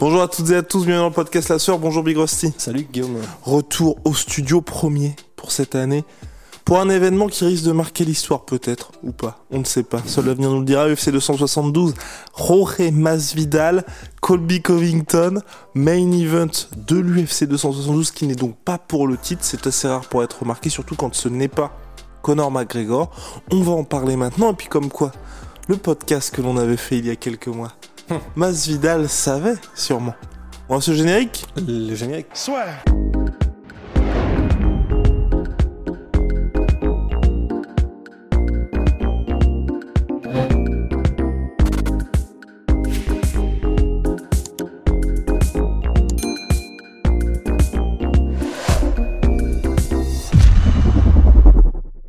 Bonjour à toutes et à tous, bienvenue dans le podcast La Sœur. Bonjour Big Rusty. Salut Guillaume. Retour au studio premier pour cette année. Pour un événement qui risque de marquer l'histoire peut-être, ou pas, on ne sait pas. Seul l'avenir nous le dira. UFC 272, Jorge Masvidal, Colby Covington, main event de l'UFC 272 qui n'est donc pas pour le titre. C'est assez rare pour être remarqué, surtout quand ce n'est pas Conor McGregor. On va en parler maintenant, et puis comme quoi, le podcast que l'on avait fait il y a quelques mois, Masvidal savait sûrement. On va ce générique? Le générique. Soit.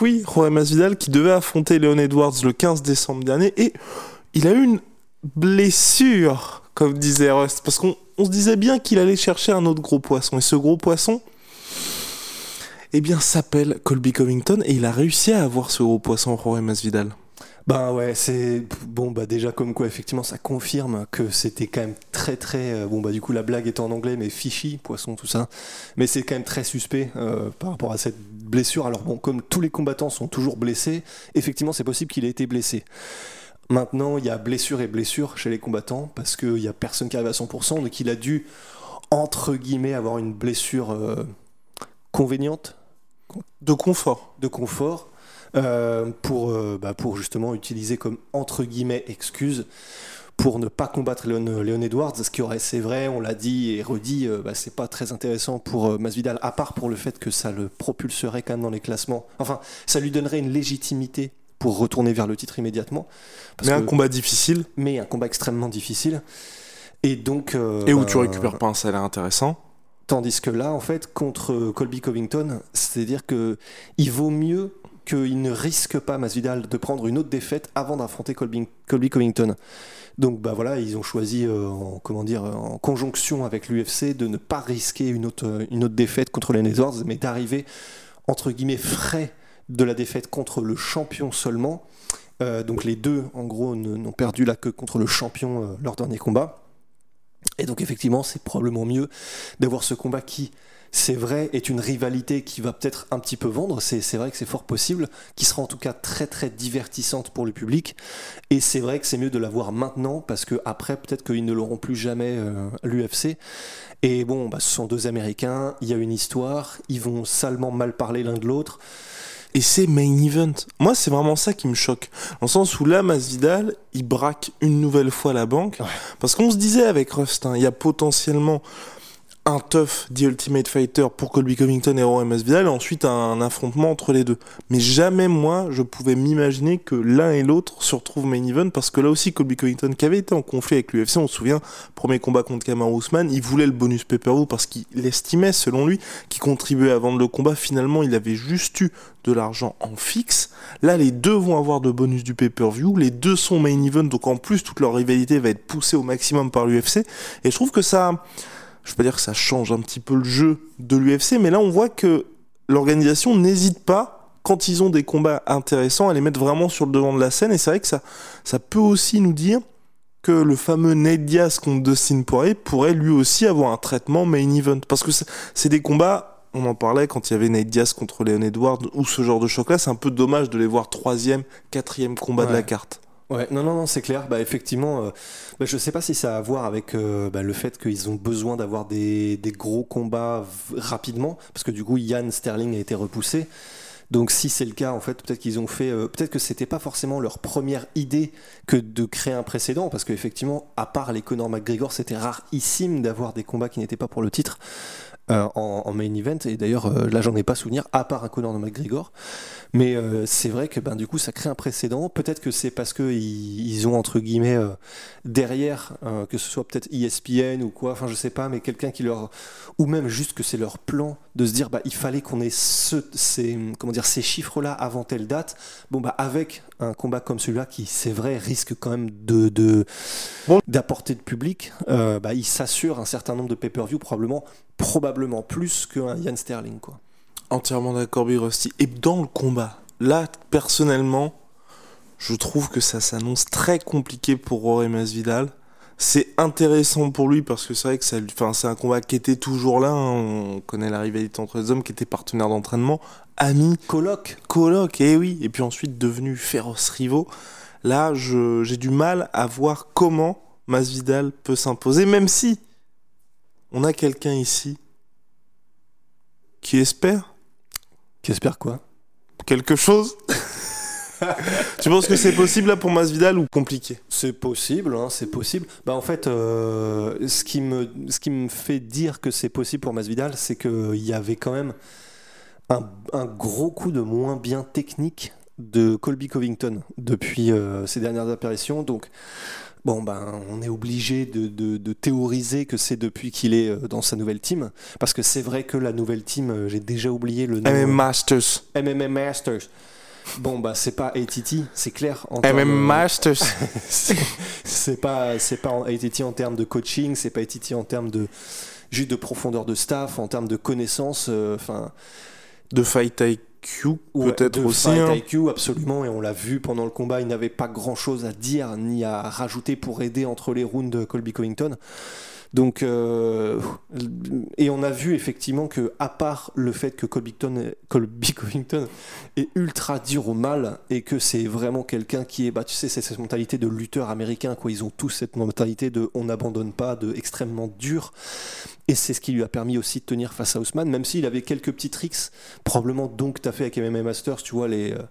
Oui, Jorge Masvidal qui devait affronter Leon Edwards le 15 décembre dernier et il a eu une blessure, comme disait Rust, parce qu'on on se disait bien qu'il allait chercher un autre gros poisson et ce gros poisson, eh bien, s'appelle Colby Covington et il a réussi à avoir ce gros poisson Jorge Masvidal. Bah ouais, c'est bon bah déjà comme quoi effectivement ça confirme que c'était quand même très très euh, bon bah du coup la blague est en anglais mais fishy poisson tout ça, mais c'est quand même très suspect euh, par rapport à cette blessure. Alors bon comme tous les combattants sont toujours blessés, effectivement c'est possible qu'il ait été blessé. Maintenant il y a blessure et blessure chez les combattants parce qu'il y a personne qui arrive à 100% donc il a dû entre guillemets avoir une blessure euh, convéniente De confort. de confort euh, pour, euh, bah, pour justement utiliser comme entre guillemets excuse pour ne pas combattre Léon, Léon Edwards, ce qui aurait, c'est vrai, on l'a dit et redit, euh, bah, c'est pas très intéressant pour Masvidal, à part pour le fait que ça le propulserait quand même dans les classements. Enfin, ça lui donnerait une légitimité pour retourner vers le titre immédiatement. Parce Mais un combat difficile mais un combat extrêmement difficile. Et donc. euh, et où bah, tu récupères pas un salaire intéressant. Tandis que là, en fait, contre Colby Covington, c'est-à-dire que il vaut mieux qu'il ne risque pas Masvidal de prendre une autre défaite avant d'affronter Colby, Colby Covington. Donc bah voilà, ils ont choisi euh, en comment dire en conjonction avec l'UFC de ne pas risquer une autre une autre défaite contre les Edwards, mais d'arriver entre guillemets frais de la défaite contre le champion seulement. Euh, donc les deux, en gros, n'ont perdu là que contre le champion leur dernier combat. Et donc effectivement, c'est probablement mieux d'avoir ce combat qui, c'est vrai, est une rivalité qui va peut-être un petit peu vendre, c'est c'est vrai que c'est fort possible, qui sera en tout cas très très divertissante pour le public. Et c'est vrai que c'est mieux de l'avoir maintenant, parce que après peut-être qu'ils ne l'auront plus jamais euh, l'UFC. Et bon, bah, ce sont deux Américains, il y a une histoire, ils vont salement mal parler l'un de l'autre. Et c'est main event. Moi, c'est vraiment ça qui me choque. Dans le sens où là, Masvidal, il braque une nouvelle fois la banque. Ouais. Parce qu'on se disait avec Rust, hein, il y a potentiellement un tough The Ultimate Fighter pour Colby Covington et Roy Masvidal, et ensuite un affrontement entre les deux. Mais jamais moi, je pouvais m'imaginer que l'un et l'autre se retrouvent main event, parce que là aussi, Colby Covington, qui avait été en conflit avec l'UFC, on se souvient, premier combat contre Kamaru Usman, il voulait le bonus pay-per-view parce qu'il estimait, selon lui, qu'il contribuait à vendre le combat. Finalement, il avait juste eu de l'argent en fixe. Là, les deux vont avoir de bonus du pay-per-view. Les deux sont main event, donc en plus, toute leur rivalité va être poussée au maximum par l'UFC. Et je trouve que ça, je peux pas dire que ça change un petit peu le jeu de l'UFC, mais là, on voit que l'organisation n'hésite pas, quand ils ont des combats intéressants, à les mettre vraiment sur le devant de la scène. Et c'est vrai que ça, ça peut aussi nous dire que le fameux Nate Diaz contre Dustin Poirier pourrait lui aussi avoir un traitement main event. Parce que c'est- des combats, on en parlait quand il y avait Nate Diaz contre Leon Edwards ou ce genre de choc-là, c'est un peu dommage de les voir troisième, quatrième combat de la carte. Ouais, non, non, non, c'est clair. Bah, effectivement, euh, bah, je sais pas si ça a à voir avec euh, bah, le fait qu'ils ont besoin d'avoir des, gros combats rapidement, parce que du coup, Yann Sterling a été repoussé. Donc, si c'est le cas, en fait, peut-être qu'ils ont fait, euh, peut-être que c'était pas forcément leur première idée que de créer un précédent, parce qu'effectivement, à part les Conor McGregor, c'était rarissime d'avoir des combats qui n'étaient pas pour le titre. Euh, en, en main event. Et d'ailleurs, euh, là, j'en ai pas souvenir, à part un Conor de McGregor. Mais euh, c'est vrai que ben, du coup, ça crée un précédent. Peut-être que c'est parce qu'ils ils ont, entre guillemets, euh, derrière, euh, que ce soit peut-être ESPN ou quoi, enfin, je sais pas, mais quelqu'un qui leur. Ou même juste que c'est leur plan de se dire, bah, il fallait qu'on ait ce, ces, comment dire, ces chiffres-là avant telle date. Bon, bah, avec un combat comme celui-là, qui, c'est vrai, risque quand même de. de d'apporter de public, euh, bah, il s'assure un certain nombre de pay-per-view, probablement, probablement plus qu'un Ian Sterling, quoi. Entièrement d'accord, Big Rusty. Et dans le combat, là, personnellement, je trouve que ça s'annonce très compliqué pour Rory Masvidal. C'est intéressant pour lui parce que c'est vrai que ça, lui- enfin, c'est un combat qui était toujours là. hein. On connaît la rivalité entre les hommes qui étaient partenaires d'entraînement, amis, Coloc, coloc, et oui, et puis ensuite devenus féroces rivaux. Là, j'ai du mal à voir comment Masvidal peut s'imposer, même si on a quelqu'un ici qui espère qui espère quoi? Quelque chose. tu penses que c'est possible là pour Masvidal ou compliqué? C'est possible, hein, c'est possible. Bah, en fait, euh, ce, qui me, ce qui me fait dire que c'est possible pour Masvidal, c'est qu'il y avait quand même un, un gros coup de moins bien technique de Colby Covington depuis euh, ses dernières apparitions. Donc, bon, ben, on est obligé de, de- de théoriser que c'est depuis qu'il est euh, dans sa nouvelle team. Parce que c'est vrai que la nouvelle team, euh, j'ai déjà oublié le nom. MM Masters. MMA Masters. Bon, bah, c'est pas ATT, c'est clair. en MM Masters. c'est pas c'est pas ATT en termes de coaching, c'est pas ATT en termes de juste de profondeur de staff, en termes de connaissances, enfin de Fight IQ, ouais, peut-être de aussi. fight hein. IQ absolument et on l'a vu pendant le combat, il n'avait pas grand chose à dire ni à rajouter pour aider entre les rounds de Colby Covington. Donc euh, et on a vu effectivement que à part le fait que Colby Covington, est ultra dur au mal et que c'est vraiment quelqu'un qui est bah tu sais c'est cette mentalité de lutteur américain quoi. Ils ont tous cette mentalité de on n'abandonne pas de extrêmement dur. Et c'est ce qui lui a permis aussi de tenir face à Ousmane même s'il avait quelques petits tricks probablement donc t'as fait avec MMA Masters tu vois les, euh,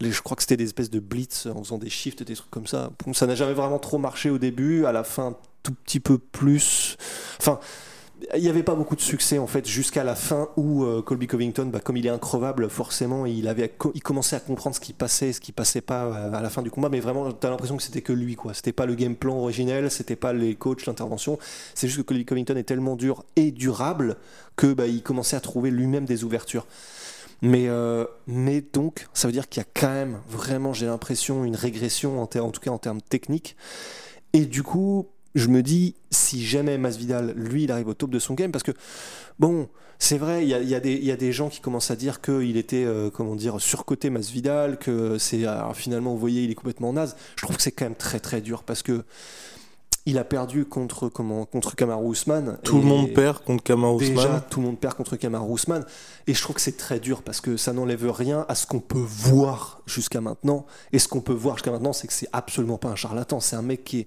les je crois que c'était des espèces de blitz en faisant des shifts des trucs comme ça. Ça n'a jamais vraiment trop marché au début à la fin tout petit peu plus enfin il n'y avait pas beaucoup de succès en fait jusqu'à la fin où euh, Colby Covington, bah, comme il est increvable, forcément, il avait il commençait à comprendre ce qui passait, ce qui passait pas euh, à la fin du combat. Mais vraiment, t'as l'impression que c'était que lui, quoi. C'était pas le game plan originel, c'était pas les coachs, l'intervention. C'est juste que Colby Covington est tellement dur et durable que bah, il commençait à trouver lui-même des ouvertures. Mais, euh, donc, ça veut dire qu'il y a quand même vraiment, j'ai l'impression, une régression en tout cas en termes techniques. Et du coup, je me dis, si jamais Masvidal, lui, il arrive au top de son game, parce que, bon, c'est vrai, il y a, il y a des- il y a des gens qui commencent à dire qu'il était, euh, comment dire, surcoté Masvidal, que c'est, alors, finalement, vous voyez, il est complètement naze. Je trouve que c'est quand même très, très dur, parce que il a perdu contre, comment, contre Kamaru Usman. Tout le monde perd contre Kamar Déjà, Ousmane. tout le monde perd contre Kamaru Usman. Et je trouve que c'est très dur parce que ça n'enlève rien à ce qu'on peut voir jusqu'à maintenant. Et ce qu'on peut voir jusqu'à maintenant, c'est que c'est absolument pas un charlatan. C'est un mec qui est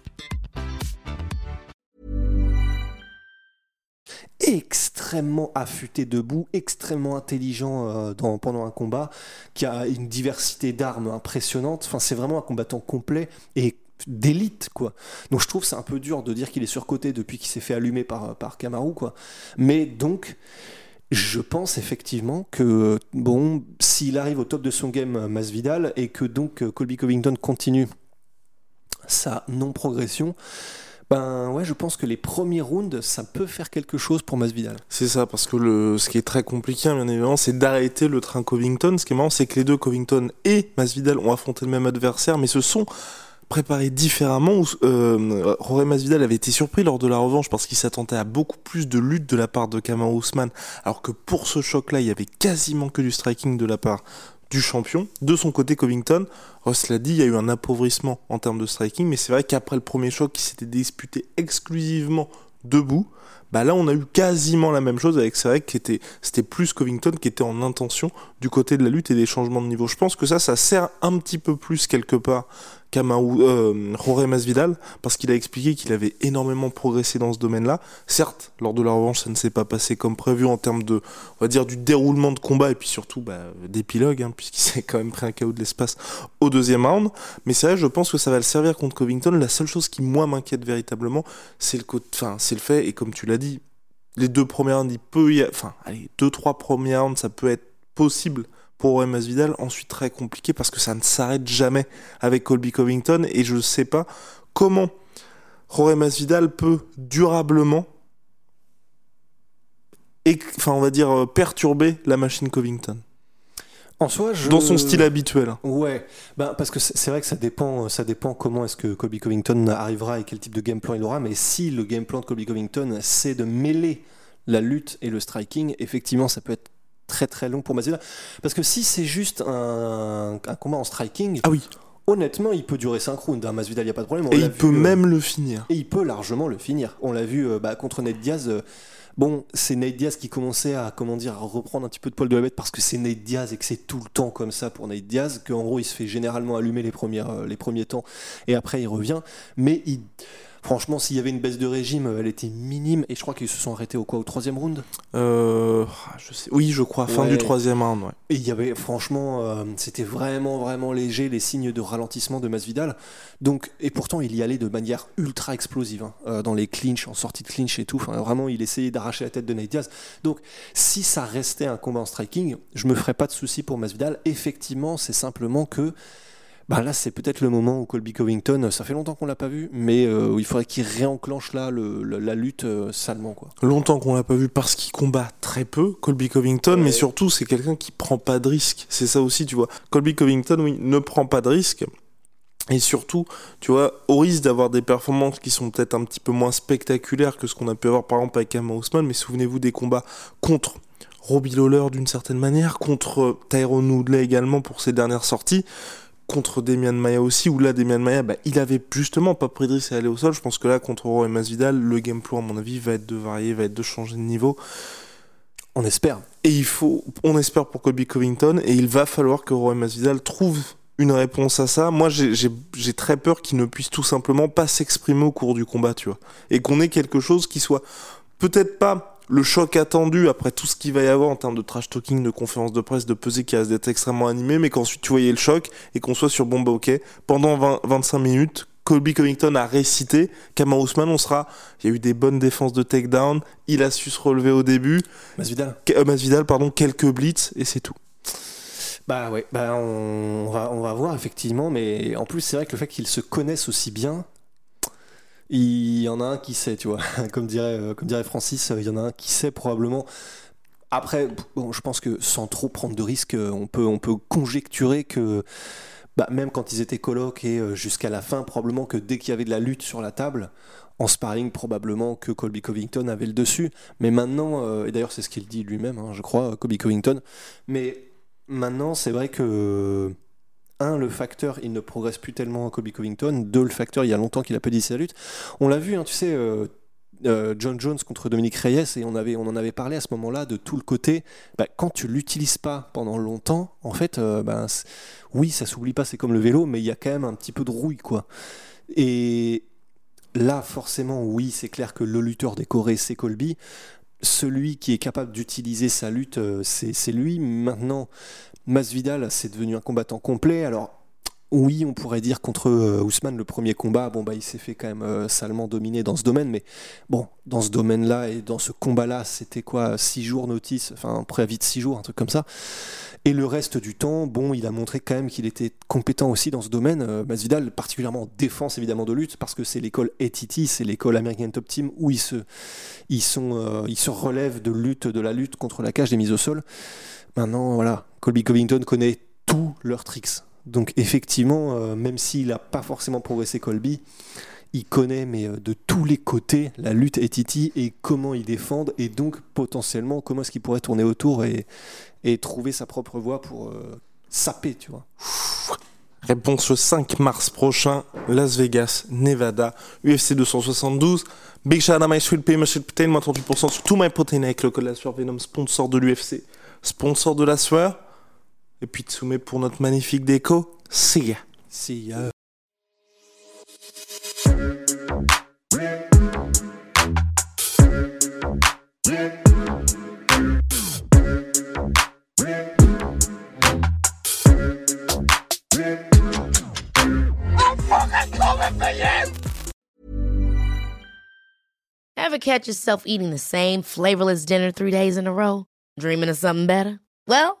extrêmement affûté debout, extrêmement intelligent euh, dans, pendant un combat, qui a une diversité d'armes impressionnante. Enfin, c'est vraiment un combattant complet et d'élite quoi. Donc je trouve c'est un peu dur de dire qu'il est surcoté depuis qu'il s'est fait allumer par par Kamaru quoi. Mais donc je pense effectivement que bon s'il arrive au top de son game euh, Masvidal et que donc euh, Colby Covington continue sa non progression ben ouais, je pense que les premiers rounds, ça peut faire quelque chose pour Masvidal. C'est ça, parce que le, ce qui est très compliqué, hein, bien évidemment, c'est d'arrêter le train Covington. Ce qui est marrant, c'est que les deux, Covington et Masvidal, ont affronté le même adversaire, mais se sont préparés différemment. Euh, Jorge Masvidal avait été surpris lors de la revanche parce qu'il s'attendait à beaucoup plus de lutte de la part de Kamaru Usman, alors que pour ce choc-là, il y avait quasiment que du striking de la part du champion. De son côté, Covington, Ross l'a dit, il y a eu un appauvrissement en termes de striking, mais c'est vrai qu'après le premier choc qui s'était disputé exclusivement debout, Bah là, on a eu quasiment la même chose avec Serek, qui était, c'était plus Covington qui était en intention du côté de la lutte et des changements de niveau. Je pense que ça, ça sert un petit peu plus quelque part Kamaou, euh, Jorge Masvidal, parce qu'il a expliqué qu'il avait énormément progressé dans ce domaine-là. Certes, lors de la revanche, ça ne s'est pas passé comme prévu en termes de, on va dire, du déroulement de combat et puis surtout bah, d'épilogue, hein, puisqu'il s'est quand même pris un chaos de l'espace au deuxième round. Mais c'est vrai, je pense que ça va le servir contre Covington. La seule chose qui, moi, m'inquiète véritablement, c'est le, enfin, c'est le fait, et comme tu l'as les deux premières rounds, il peut y enfin, allez, deux, trois premières rounds, ça peut être possible pour MS Vidal. Ensuite, très compliqué parce que ça ne s'arrête jamais avec Colby Covington et je ne sais pas comment Jorge Masvidal peut durablement enfin, on va dire euh, perturber la machine Covington. En soi, je... Dans son style habituel. Ouais, ben, parce que c'est vrai que ça dépend, ça dépend comment est-ce que Colby Covington arrivera et quel type de game plan il aura, mais si le game plan de Colby Covington c'est de mêler la lutte et le striking, effectivement ça peut être très très long pour Masvidal. Parce que si c'est juste un, combat en striking, ah oui. honnêtement, il peut durer 5 rounds. Hein. Masvidal, il n'y a pas de problème. et il peut euh, même le finir. Et il peut largement le finir. On l'a vu euh, bah, contre Nate Diaz. Euh, bon, c'est Nate Diaz qui commençait à, comment à reprendre un petit peu de poil de la bête parce que c'est Nate Diaz et que c'est tout le temps comme ça pour Nate Diaz, qu'en gros il se fait généralement allumer les, premières, les premiers temps et après il revient. Mais il Franchement, s'il y avait une baisse de régime, elle était minime. Et je crois qu'ils se sont arrêtés au quoi Au troisième round? Euh, je sais. Oui, je crois. Fin du troisième round. Ouais. Et il y avait, franchement, euh, c'était vraiment, vraiment léger les signes de ralentissement de Masvidal. Donc, et pourtant, il y allait de manière ultra explosive hein, euh, dans les clinches, en sortie de clinch et tout. Enfin, vraiment, il essayait d'arracher la tête de Nate Diaz. Donc, si ça restait un combat en striking, je me ferais pas de soucis pour Masvidal. Effectivement, c'est simplement que bah là, c'est peut-être le moment où Colby Covington, ça fait longtemps qu'on l'a pas vu, mais euh, il faudrait qu'il réenclenche là la lutte euh, salement. Quoi. Longtemps qu'on l'a pas vu parce qu'il combat très peu, Colby Covington, mais surtout c'est quelqu'un qui prend pas de risques. C'est ça aussi, tu vois. Colby Covington, oui, ne prend pas de risques. Et surtout, tu vois, au risque d'avoir des performances qui sont peut-être un petit peu moins spectaculaires que ce qu'on a pu avoir par exemple avec Emma Ousmane, mais souvenez-vous des combats contre Robbie Lawler d'une certaine manière, contre Tyrone Woodley également pour ses dernières sorties contre Demian Maya aussi, où là, Demian Maya, bah, il avait justement pas pris de risque à aller au sol. Je pense que là, contre Roy et Masvidal, le gameplay, à mon avis, va être de varier, va être de changer de niveau. On espère. Et il faut, on espère pour Colby Covington, et il va falloir que Roy Masvidal trouve une réponse à ça. Moi, j'ai très peur qu'il ne puisse tout simplement pas s'exprimer au cours du combat, tu vois. Et qu'on ait quelque chose qui soit peut-être pas le choc attendu après tout ce qu'il va y avoir en termes de trash talking, de conférences de presse, de pesée qui reste d'être extrêmement animé, mais qu'ensuite tu voyais le choc et qu'on soit sur bon bah ok, pendant 20, 25 minutes, Colby Covington a récité, Kamar Ousmane, on sera, il y a eu des bonnes défenses de takedown, il a su se relever au début. Masvidal. Euh, Masvidal, pardon, quelques blitz et c'est tout. Bah ouais, bah on, va, on va voir effectivement, mais en plus c'est vrai que le fait qu'ils se connaissent aussi bien, il y en a un qui sait, tu vois. comme, dirait, euh, comme dirait Francis, il y en a un qui sait probablement. Après, bon, je pense que sans trop prendre de risques, euh, on peut, on peut conjecturer que bah, même quand ils étaient colocs et euh, jusqu'à la fin, probablement que dès qu'il y avait de la lutte sur la table, en sparring, probablement que Colby Covington avait le dessus. Mais maintenant, et d'ailleurs c'est ce qu'il dit lui-même, hein, je crois, Colby Covington. Mais maintenant, c'est vrai que un, le facteur, il ne progresse plus tellement Kobe Covington. Deux, le facteur, il y a longtemps qu'il a pas dit sa lutte. On l'a vu, hein, tu sais, euh, euh, John Jones contre Dominique Reyes, et on, avait, on en avait parlé à ce moment-là de tout le côté. Bah, quand tu l'utilises pas pendant longtemps, en fait, euh, bah, oui, ça s'oublie pas, c'est comme le vélo, mais il y a quand même un petit peu de rouille, quoi. Et là, forcément, oui, c'est clair que le lutteur décoré, c'est Colby celui qui est capable d'utiliser sa lutte, c'est lui. Maintenant, Masvidal, c'est devenu un combattant complet. Alors, oui, on pourrait dire contre euh, Ousmane, le premier combat, bon, bah, il s'est fait quand même euh, salement dominer dans ce domaine, mais bon, dans ce domaine-là et dans ce combat-là, c'était quoi 6 jours notice, enfin, préavis de 6 jours, un truc comme ça. Et le reste du temps, bon, il a montré quand même qu'il était compétent aussi dans ce domaine. Euh, Masvidal, particulièrement en défense évidemment de lutte, parce que c'est l'école ATT, c'est l'école American Top Team où ils se, sont, ils se relèvent de lutte, de la lutte contre la cage des mises au sol. Maintenant, voilà, Colby Covington connaît tous leurs tricks. Donc effectivement, euh, même s'il n'a pas forcément progressé Colby, il connaît mais euh, de tous les côtés la lutte et Titi et comment ils défendent et donc potentiellement comment est-ce qu'il pourrait tourner autour et, trouver sa propre voie pour euh, saper, tu vois. Réponse le 5 mars prochain, Las Vegas, Nevada, UFC 272. Big shout out à My Sweet Pay, My Sweet Protein, moins 38% sur tout My Protein avec le code la sueur Venom, sponsor de l'UFC, sponsor de la sueur. Et puis Tsume pour notre magnifique déco. See ya. See ya. Ever catch yourself eating the same flavorless dinner three days in a row? Dreaming of something better? Well,